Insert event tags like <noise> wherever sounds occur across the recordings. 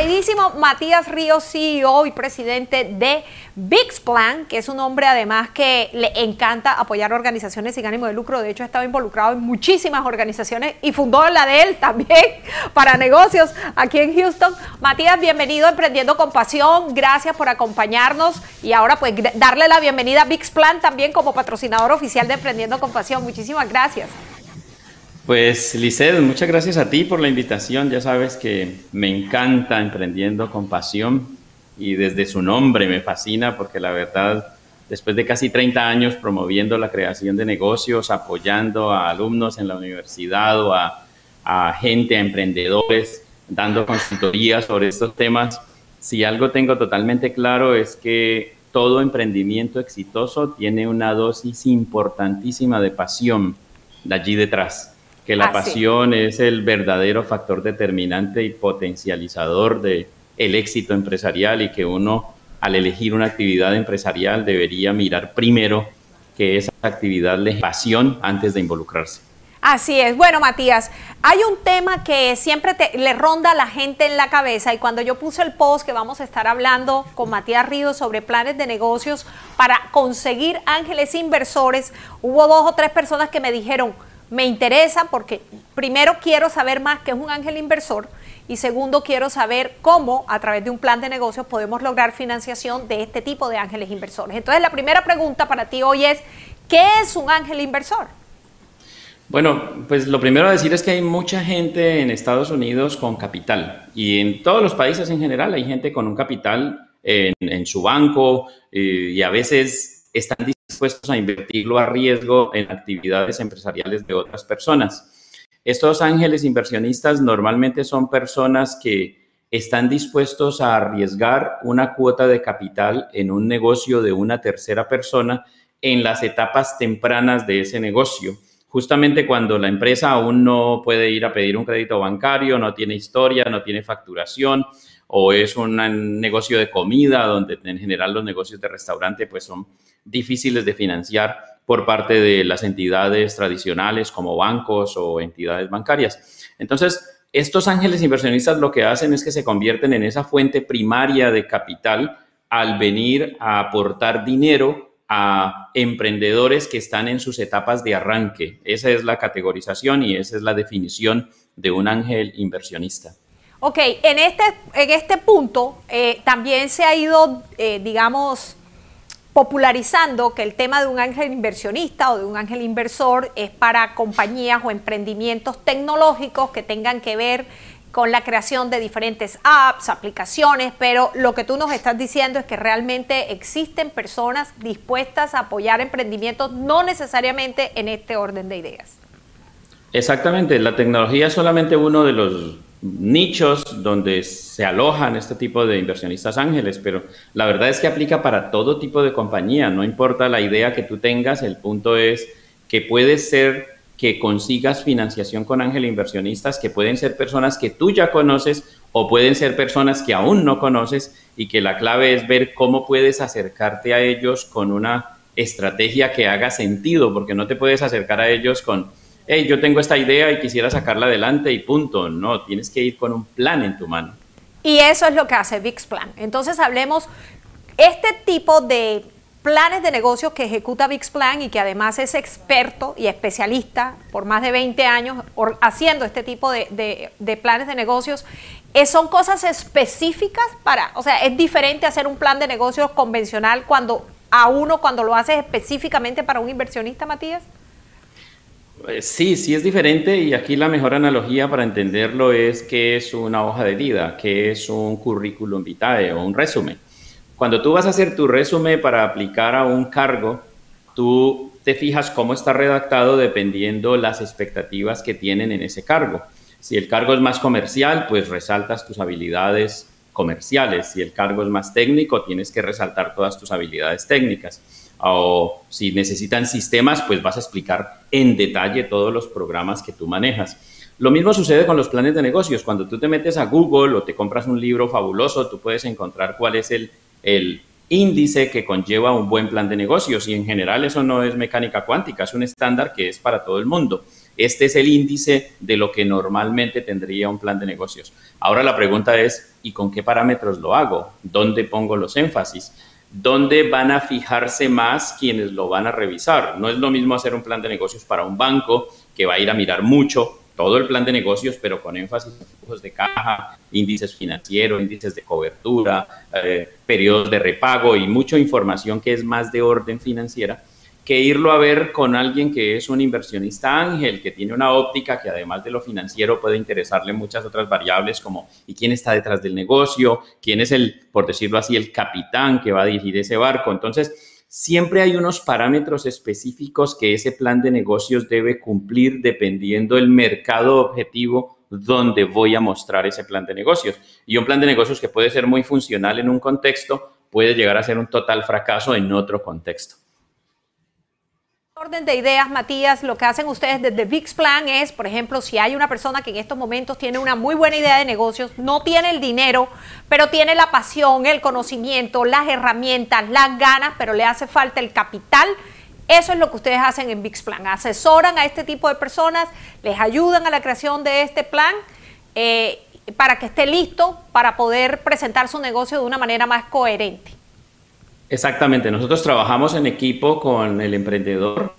queridísimo Matías Ríos, CEO y presidente de Plan, que es un hombre además que le encanta apoyar organizaciones sin ánimo de lucro. De hecho, ha estado involucrado en muchísimas organizaciones y fundó la de él también <laughs> para negocios aquí en Houston. Matías, bienvenido a Emprendiendo con Pasión. Gracias por acompañarnos y ahora pues darle la bienvenida a Plan también como patrocinador oficial de Emprendiendo con Pasión. Muchísimas gracias. Pues Lisset, muchas gracias a ti por la invitación. Ya sabes que me encanta emprendiendo con pasión y desde su nombre me fascina porque la verdad, después de casi 30 años promoviendo la creación de negocios, apoyando a alumnos en la universidad o a, gente, a emprendedores, dando consultorías sobre estos temas, si algo tengo totalmente claro es que todo emprendimiento exitoso tiene una dosis importantísima de pasión de allí detrás que la pasión es el verdadero factor determinante y potencializador de el éxito empresarial y que uno al elegir una actividad empresarial debería mirar primero que esa actividad le pasión antes de involucrarse. Así es. Bueno, Matías, hay un tema que siempre le ronda a la gente en la cabeza y cuando yo puse el post que vamos a estar hablando con Matías Ríos sobre planes de negocios para conseguir ángeles inversores, hubo dos o tres personas que me dijeron, me interesa porque primero quiero saber más qué es un ángel inversor y segundo quiero saber cómo a través de un plan de negocios podemos lograr financiación de este tipo de ángeles inversores. Entonces la primera pregunta para ti hoy es, ¿qué es un ángel inversor? Bueno, pues lo primero a decir es que hay mucha gente en Estados Unidos con capital y en todos los países en general hay gente con un capital en, su banco eh, y a veces están dispuestos a invertirlo a riesgo en actividades empresariales de otras personas. Estos ángeles inversionistas normalmente son personas que están dispuestos a arriesgar una cuota de capital en un negocio de una tercera persona en las etapas tempranas de ese negocio. Justamente cuando la empresa aún no puede ir a pedir un crédito bancario, no tiene historia, no tiene facturación, o es un negocio de comida, donde en general los negocios de restaurante pues son difíciles de financiar por parte de las entidades tradicionales como bancos o entidades bancarias. Entonces, estos ángeles inversionistas lo que hacen es que se convierten en esa fuente primaria de capital al venir a aportar dinero a emprendedores que están en sus etapas de arranque. Esa es la categorización y esa es la definición de un ángel inversionista. Ok, en este, en este punto eh, también se ha ido, eh, digamos, popularizando que el tema de un ángel inversionista o de un ángel inversor es para compañías o emprendimientos tecnológicos que tengan que ver con la creación de diferentes apps, aplicaciones, pero lo que tú nos estás diciendo es que realmente existen personas dispuestas a apoyar emprendimientos, no necesariamente en este orden de ideas. Exactamente, la tecnología es solamente uno de los nichos donde se alojan este tipo de inversionistas ángeles, pero la verdad es que aplica para todo tipo de compañía, no importa la idea que tú tengas, el punto es que puede ser que consigas financiación con ángel inversionistas, que pueden ser personas que tú ya conoces o pueden ser personas que aún no conoces y que la clave es ver cómo puedes acercarte a ellos con una estrategia que haga sentido, porque no te puedes acercar a ellos con hey, yo tengo esta idea y quisiera sacarla adelante y punto. No, tienes que ir con un plan en tu mano. Y eso es lo que hace VIX Plan. Entonces hablemos, este tipo de planes de negocios que ejecuta VIX Plan y que además es experto y especialista por más de 20 años haciendo este tipo de, de planes de negocios, eh, ¿son cosas específicas para, o sea, es diferente hacer un plan de negocios convencional cuando a uno cuando lo haces específicamente para un inversionista, Matías? Eh, sí, sí es diferente y aquí la mejor analogía para entenderlo es que es una hoja de vida, que es un currículum vitae o un resumen. Cuando tú vas a hacer tu resumen para aplicar a un cargo, tú te fijas cómo está redactado dependiendo las expectativas que tienen en ese cargo. Si el cargo es más comercial, pues resaltas tus habilidades comerciales. Si el cargo es más técnico, tienes que resaltar todas tus habilidades técnicas o si necesitan sistemas, pues vas a explicar en detalle todos los programas que tú manejas. Lo mismo sucede con los planes de negocios. Cuando tú te metes a Google o te compras un libro fabuloso, tú puedes encontrar cuál es el, el índice que conlleva un buen plan de negocios y en general eso no es mecánica cuántica, es un estándar que es para todo el mundo. Este es el índice de lo que normalmente tendría un plan de negocios. Ahora la pregunta es, y con qué parámetros lo hago, dónde pongo los énfasis, dónde van a fijarse más quienes lo van a revisar. No es lo mismo hacer un plan de negocios para un banco que va a ir a mirar mucho todo el plan de negocios, pero con énfasis en flujos de caja, índices financieros, índices de cobertura, eh, periodos de repago y mucha información que es más de orden financiera que irlo a ver con alguien que es un inversionista ángel, que tiene una óptica que además de lo financiero puede interesarle muchas otras variables como ¿y quién está detrás del negocio? ¿Quién es el, por decirlo así, el capitán que va a dirigir ese barco? Entonces, siempre hay unos parámetros específicos que ese plan de negocios debe cumplir dependiendo del mercado objetivo donde voy a mostrar ese plan de negocios. Y un plan de negocios que puede ser muy funcional en un contexto puede llegar a ser un total fracaso en otro contexto orden de ideas, Matías, lo que hacen ustedes desde VIX Plan es, por ejemplo, si hay una persona que en estos momentos tiene una muy buena idea de negocios, no tiene el dinero, pero tiene la pasión, el conocimiento, las herramientas, las ganas, pero le hace falta el capital. Eso es lo que ustedes hacen en VIX Plan. Asesoran a este tipo de personas, les ayudan a la creación de este plan eh, para que esté listo para poder presentar su negocio de una manera más coherente. Exactamente, nosotros trabajamos en equipo con el emprendedor.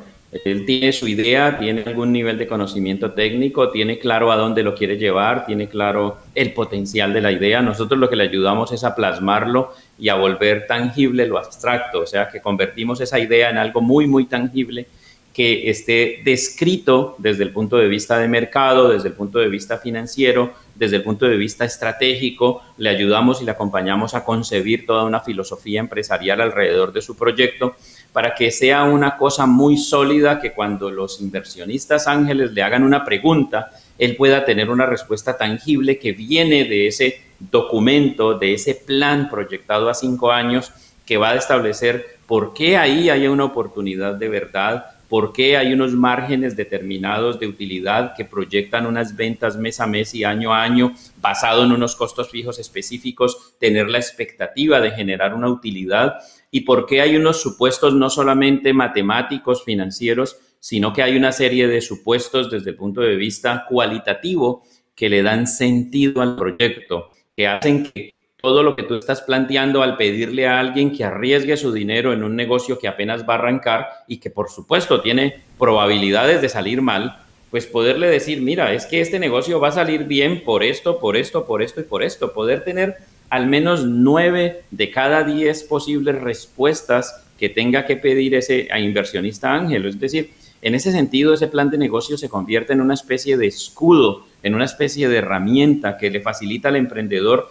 Él tiene su idea, tiene algún nivel de conocimiento técnico, tiene claro a dónde lo quiere llevar, tiene claro el potencial de la idea. Nosotros lo que le ayudamos es a plasmarlo y a volver tangible lo abstracto, o sea, que convertimos esa idea en algo muy, muy tangible que esté descrito desde el punto de vista de mercado, desde el punto de vista financiero, desde el punto de vista estratégico, le ayudamos y le acompañamos a concebir toda una filosofía empresarial alrededor de su proyecto para que sea una cosa muy sólida que cuando los inversionistas ángeles le hagan una pregunta, él pueda tener una respuesta tangible que viene de ese documento, de ese plan proyectado a cinco años que va a establecer por qué ahí hay una oportunidad de verdad, por qué hay unos márgenes determinados de utilidad que proyectan unas ventas mes a mes y año a año basado en unos costos fijos específicos, tener la expectativa de generar una utilidad y por qué hay unos supuestos no solamente matemáticos, financieros, sino que hay una serie de supuestos desde el punto de vista cualitativo que le dan sentido al proyecto, que hacen que todo lo que tú estás planteando al pedirle a alguien que arriesgue su dinero en un negocio que apenas va a arrancar y que por supuesto tiene probabilidades de salir mal, pues poderle decir, mira, es que este negocio va a salir bien por esto, por esto, por esto y por esto. Poder tener al menos nueve de cada diez posibles respuestas que tenga que pedir ese inversionista ángel. Es decir, en ese sentido, ese plan de negocio se convierte en una especie de escudo, en una especie de herramienta que le facilita al emprendedor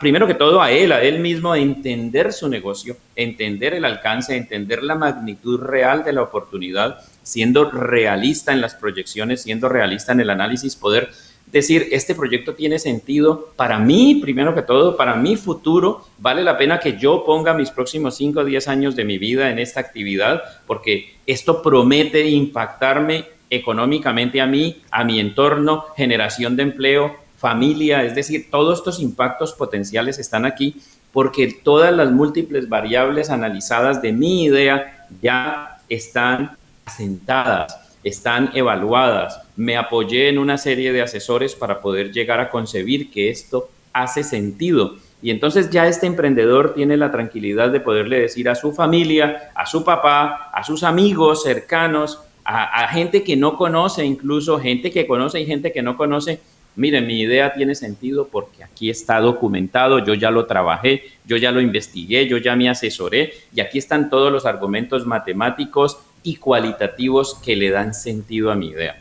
primero que todo a él, a él mismo, entender su negocio, entender el alcance, entender la magnitud real de la oportunidad, siendo realista en las proyecciones, siendo realista en el análisis, poder decir, este proyecto tiene sentido para mí, primero que todo, para mi futuro, vale la pena que yo ponga mis próximos 5 o 10 años de mi vida en esta actividad, porque esto promete impactarme económicamente a mí, a mi entorno, generación de empleo, familia, es decir, todos estos impactos potenciales están aquí porque todas las múltiples variables analizadas de mi idea ya están asentadas, están evaluadas. Me apoyé en una serie de asesores para poder llegar a concebir que esto hace sentido. Y entonces ya este emprendedor tiene la tranquilidad de poderle decir a su familia, a su papá, a sus amigos cercanos, a, gente que no conoce, incluso gente que conoce y gente que no conoce, miren, mi idea tiene sentido porque aquí está documentado, yo ya lo trabajé, yo ya lo investigué, yo ya me asesoré y aquí están todos los argumentos matemáticos y cualitativos que le dan sentido a mi idea.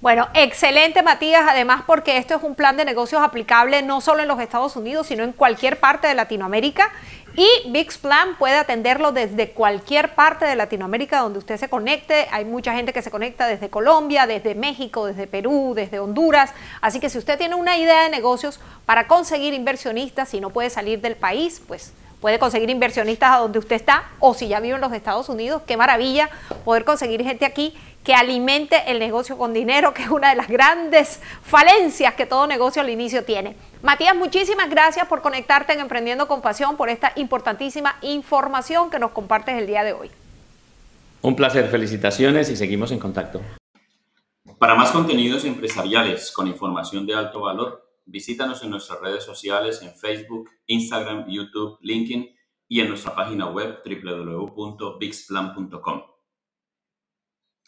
Bueno, excelente Matías, además porque esto es un plan de negocios aplicable no solo en los Estados Unidos, sino en cualquier parte de Latinoamérica y VIX Plan puede atenderlo desde cualquier parte de Latinoamérica donde usted se conecte. Hay mucha gente que se conecta desde Colombia, desde México, desde Perú, desde Honduras. Así que si usted tiene una idea de negocios para conseguir inversionistas, si no puede salir del país, pues puede conseguir inversionistas a donde usted está o si ya vive en los Estados Unidos, qué maravilla poder conseguir gente aquí que alimente el negocio con dinero, que es una de las grandes falencias que todo negocio al inicio tiene. Matías, muchísimas gracias por conectarte en Emprendiendo con Pasión, por esta importantísima información que nos compartes el día de hoy. Un placer, felicitaciones y seguimos en contacto. Para más contenidos empresariales con información de alto valor, visítanos en nuestras redes sociales en Facebook, Instagram, YouTube, LinkedIn y en nuestra página web www.bixplan.com.